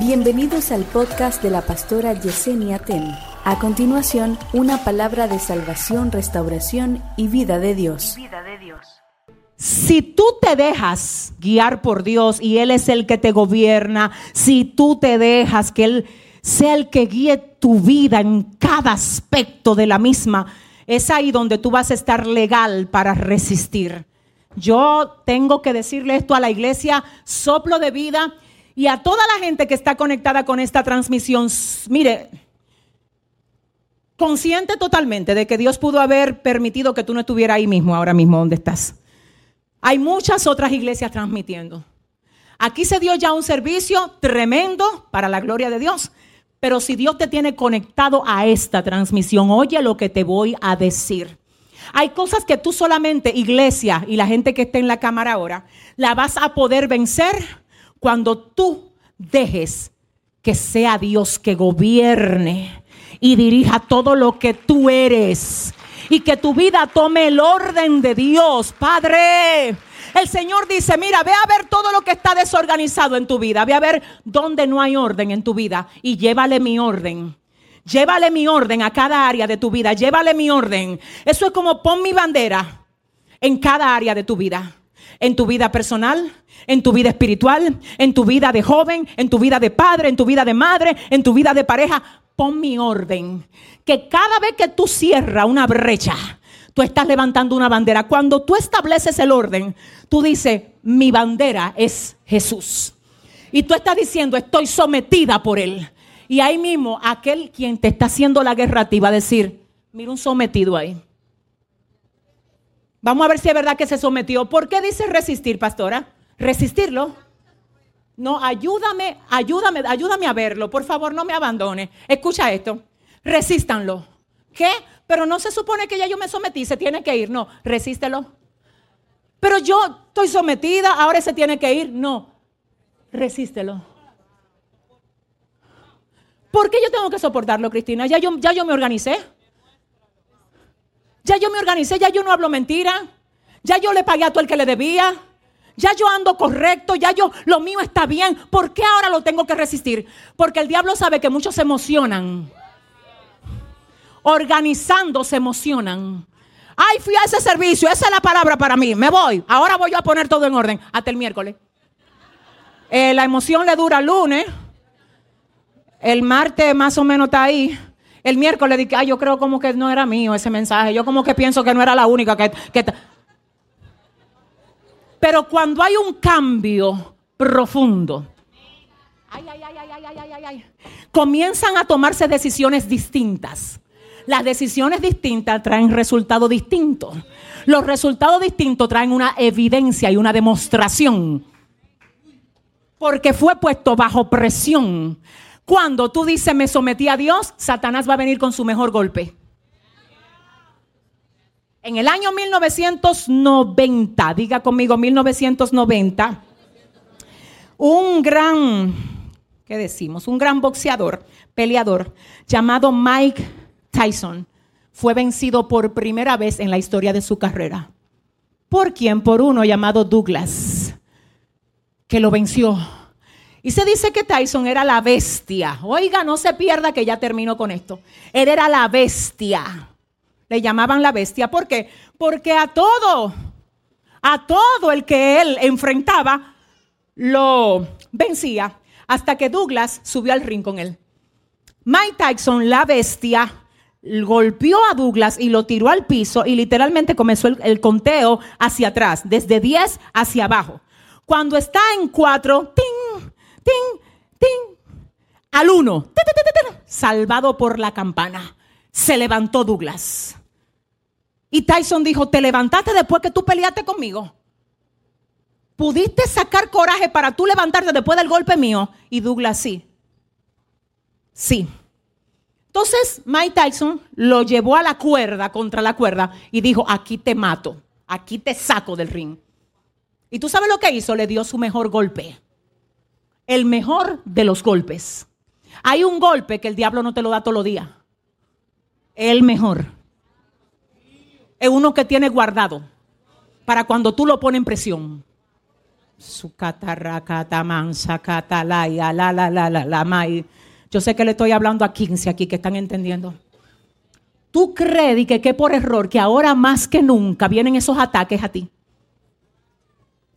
Bienvenidos al podcast de la pastora Yesenia Ten. A continuación, una palabra de salvación, restauración y vida de Dios. Si tú te dejas guiar por Dios y Él es el que te gobierna, si tú te dejas que Él sea el que guíe tu vida en cada aspecto de la misma, es ahí donde tú vas a estar legal para resistir. Yo tengo que decirle esto a la iglesia, soplo de vida y a toda la gente que está conectada con esta transmisión. Mire, consciente totalmente de que Dios pudo haber permitido que tú no estuvieras ahí mismo, ahora mismo donde estás. Hay muchas otras iglesias transmitiendo. Aquí se dio ya un servicio tremendo para la gloria de Dios. Pero si Dios te tiene conectado a esta transmisión, oye lo que te voy a decir. Hay cosas que tú solamente, iglesia y la gente que está en la cámara ahora, la vas a poder vencer cuando tú dejes que sea Dios que gobierne y dirija todo lo que tú eres y que tu vida tome el orden de Dios, Padre. El Señor dice, mira, ve a ver todo lo que está desorganizado en tu vida, ve a ver dónde no hay orden en tu vida y llévale mi orden. Llévale mi orden a cada área de tu vida, llévale mi orden. Eso es como pon mi bandera en cada área de tu vida. En tu vida personal, en tu vida espiritual, en tu vida de joven, en tu vida de padre, en tu vida de madre, en tu vida de pareja. Pon mi orden. Que cada vez que tú cierras una brecha, tú estás levantando una bandera. Cuando tú estableces el orden, tú dices, mi bandera es Jesús. Y tú estás diciendo, estoy sometida por Él. Y ahí mismo, aquel quien te está haciendo la guerra ti va a decir, mira un sometido ahí. Vamos a ver si es verdad que se sometió. ¿Por qué dice resistir, pastora? Resistirlo. No, ayúdame, ayúdame, ayúdame a verlo. Por favor, no me abandone. Escucha esto. Resístanlo. ¿Qué? Pero no se supone que ya yo me sometí, se tiene que ir. No, resístelo. Pero yo estoy sometida, ahora se tiene que ir. No, resístelo. ¿Por qué yo tengo que soportarlo, Cristina? Ya yo, ya yo me organicé. Ya yo me organicé, ya yo no hablo mentira. Ya yo le pagué a todo el que le debía. Ya yo ando correcto, ya yo, lo mío está bien. ¿Por qué ahora lo tengo que resistir? Porque el diablo sabe que muchos se emocionan organizando se emocionan. Ay, fui a ese servicio, esa es la palabra para mí, me voy. Ahora voy a poner todo en orden hasta el miércoles. Eh, la emoción le dura el lunes. El martes más o menos está ahí. El miércoles dije, ay, yo creo como que no era mío ese mensaje. Yo como que pienso que no era la única que... que Pero cuando hay un cambio profundo, ay, ay, ay, comienzan a tomarse decisiones distintas. Las decisiones distintas traen resultados distintos. Los resultados distintos traen una evidencia y una demostración. Porque fue puesto bajo presión. Cuando tú dices me sometí a Dios, Satanás va a venir con su mejor golpe. En el año 1990, diga conmigo 1990, un gran, ¿qué decimos? Un gran boxeador, peleador, llamado Mike Tyson fue vencido por primera vez en la historia de su carrera. ¿Por quién? Por uno llamado Douglas, que lo venció. Y se dice que Tyson era la bestia. Oiga, no se pierda que ya terminó con esto. Él era la bestia. Le llamaban la bestia. ¿Por qué? Porque a todo, a todo el que él enfrentaba, lo vencía. Hasta que Douglas subió al ring con él. Mike Tyson, la bestia, golpeó a Douglas y lo tiró al piso y literalmente comenzó el, conteo hacia atrás, desde 10 hacia abajo. Cuando está en 4, ting, ting, al 1, salvado por la campana, se levantó Douglas. Y Tyson dijo, te levantaste después que tú peleaste conmigo. ¿Pudiste sacar coraje para tú levantarte después del golpe mío? Y Douglas sí. Sí. Entonces Mike Tyson lo llevó a la cuerda, contra la cuerda, y dijo, aquí te mato, aquí te saco del ring. Y tú sabes lo que hizo, le dio su mejor golpe. El mejor de los golpes. Hay un golpe que el diablo no te lo da todos los días. El mejor. Es uno que tiene guardado para cuando tú lo pones en presión. Su catalaya, la la la la la mai. Yo sé que le estoy hablando a 15 aquí que están entendiendo. Tú crees que, que por error, que ahora más que nunca vienen esos ataques a ti.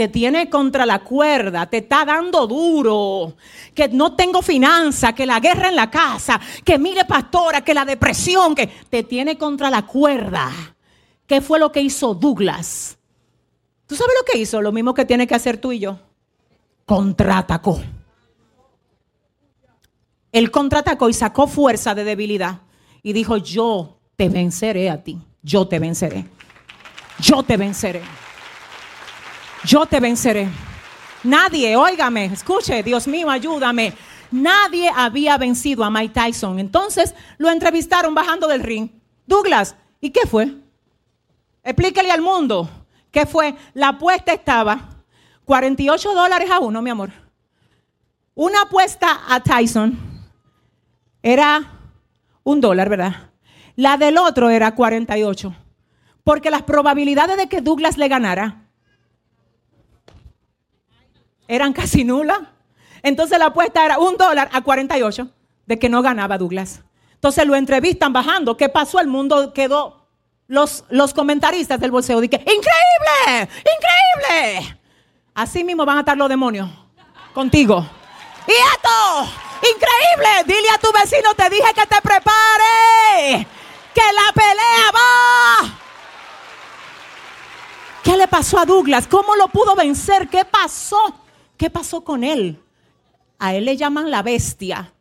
Te tiene contra la cuerda, te está dando duro, que no tengo finanza, que la guerra en la casa, que mire pastora, que la depresión, que te tiene contra la cuerda. ¿Qué fue lo que hizo Douglas? ¿Tú sabes lo que hizo? Lo mismo que tiene que hacer tú y yo. Contraatacó. Él contraatacó y sacó fuerza de debilidad y dijo, yo te venceré a ti, yo te venceré, yo te venceré, yo te venceré. Nadie, óigame, escuche, Dios mío, ayúdame. Nadie había vencido a Mike Tyson. Entonces lo entrevistaron bajando del ring. Douglas, ¿y qué fue? Explíquele al mundo. ¿Qué fue? La apuesta estaba 48 dólares a uno, mi amor. Una apuesta a Tyson era un dólar, ¿verdad? La del otro era 48. Porque las probabilidades de que Douglas le ganara eran casi nulas. Entonces la apuesta era un dólar a 48 de que no ganaba Douglas. Entonces lo entrevistan bajando. ¿Qué pasó? El mundo quedó. Los, los comentaristas del bolseo dicen, increíble, increíble. Así mismo van a estar los demonios contigo. Y esto, increíble. Dile a tu vecino, te dije que te prepare que la pelea va. ¿Qué le pasó a Douglas? ¿Cómo lo pudo vencer? ¿Qué pasó? ¿Qué pasó con él? A él le llaman la bestia.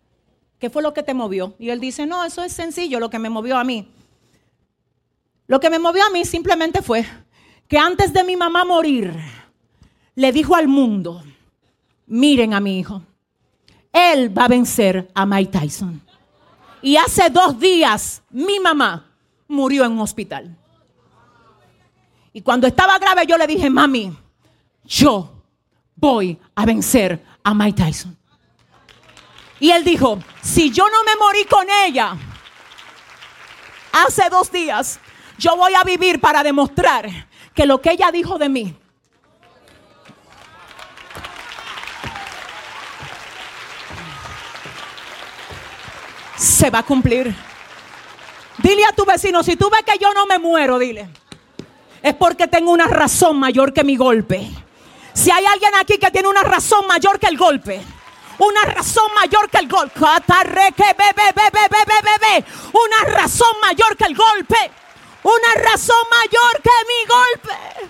¿Qué fue lo que te movió? Y él dice, no, eso es sencillo, lo que me movió a mí. Lo que me movió a mí simplemente fue que antes de mi mamá morir, le dijo al mundo, miren a mi hijo, él va a vencer a Mike Tyson. Y hace dos días mi mamá murió en un hospital. Y cuando estaba grave yo le dije, mami, yo voy a vencer a Mike Tyson. Y él dijo, si yo no me morí con ella hace dos días, yo voy a vivir para demostrar que lo que ella dijo de mí se va a cumplir. Dile a tu vecino, si tú ves que yo no me muero, dile, es porque tengo una razón mayor que mi golpe. Si hay alguien aquí que tiene una razón mayor que el golpe, una razón mayor que el golpe, una razón mayor que el golpe, una razón mayor que mi golpe.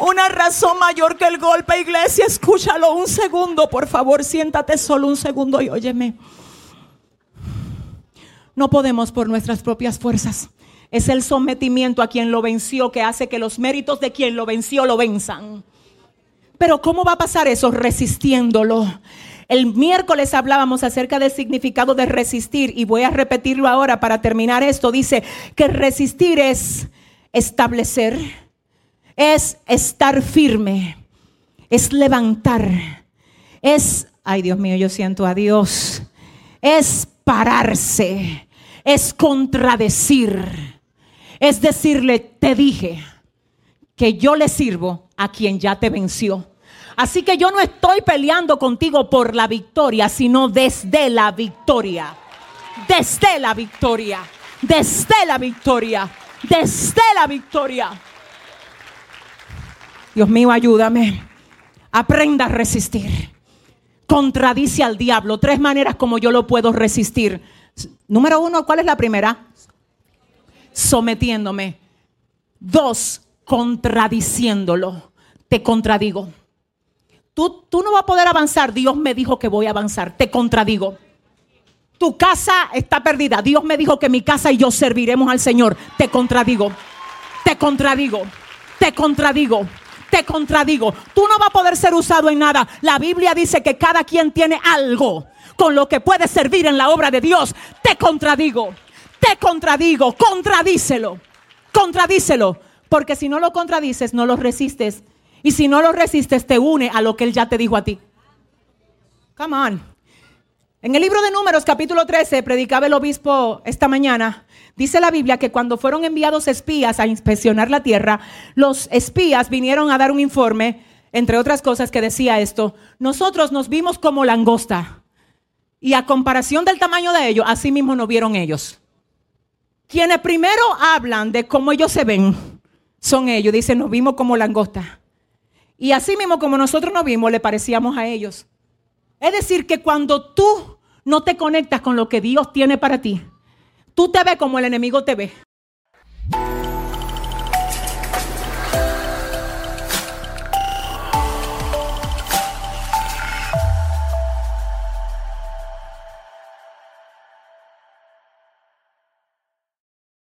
Una razón mayor que el golpe, iglesia, escúchalo un segundo, por favor, siéntate solo un segundo y óyeme. No podemos por nuestras propias fuerzas. Es el sometimiento a quien lo venció que hace que los méritos de quien lo venció lo venzan. Pero ¿cómo va a pasar eso? Resistiéndolo. El miércoles hablábamos acerca del significado de resistir y voy a repetirlo ahora para terminar esto. Dice que resistir es establecer, es estar firme, es levantar, es, ay Dios mío, yo siento a Dios, es pararse, es contradecir, es decirle, te dije que yo le sirvo a quien ya te venció. Así que yo no estoy peleando contigo por la victoria, sino desde la victoria. Desde la victoria. Desde la victoria. Desde la victoria. Dios mío, ayúdame. Aprenda a resistir. Contradice al diablo. Tres maneras como yo lo puedo resistir. Número uno, ¿cuál es la primera? Sometiéndome. Dos, contradiciéndolo. Te contradigo. Tú, tú no vas a poder avanzar. Dios me dijo que voy a avanzar. Te contradigo. Tu casa está perdida. Dios me dijo que mi casa y yo serviremos al Señor. Te contradigo. Te contradigo. Te contradigo te contradigo. Tú no vas a poder ser usado en nada. La Biblia dice que cada quien tiene algo con lo que puede servir en la obra de Dios. Te contradigo. Te contradigo. Contradícelo. Contradícelo. Porque si no lo contradices, no lo resistes. Y si no lo resistes, te une a lo que Él ya te dijo a ti. Come on. En el libro de Números, capítulo 13, predicaba el obispo esta mañana, dice la Biblia que cuando fueron enviados espías a inspeccionar la tierra, los espías vinieron a dar un informe, entre otras cosas, que decía esto, nosotros nos vimos como langosta y a comparación del tamaño de ellos, así mismo nos vieron ellos. Quienes primero hablan de cómo ellos se ven son ellos, dicen, nos vimos como langosta. Y así mismo como nosotros nos vimos, le parecíamos a ellos. Es decir, que cuando tú no te conectas con lo que Dios tiene para ti, tú te ves como el enemigo te ve.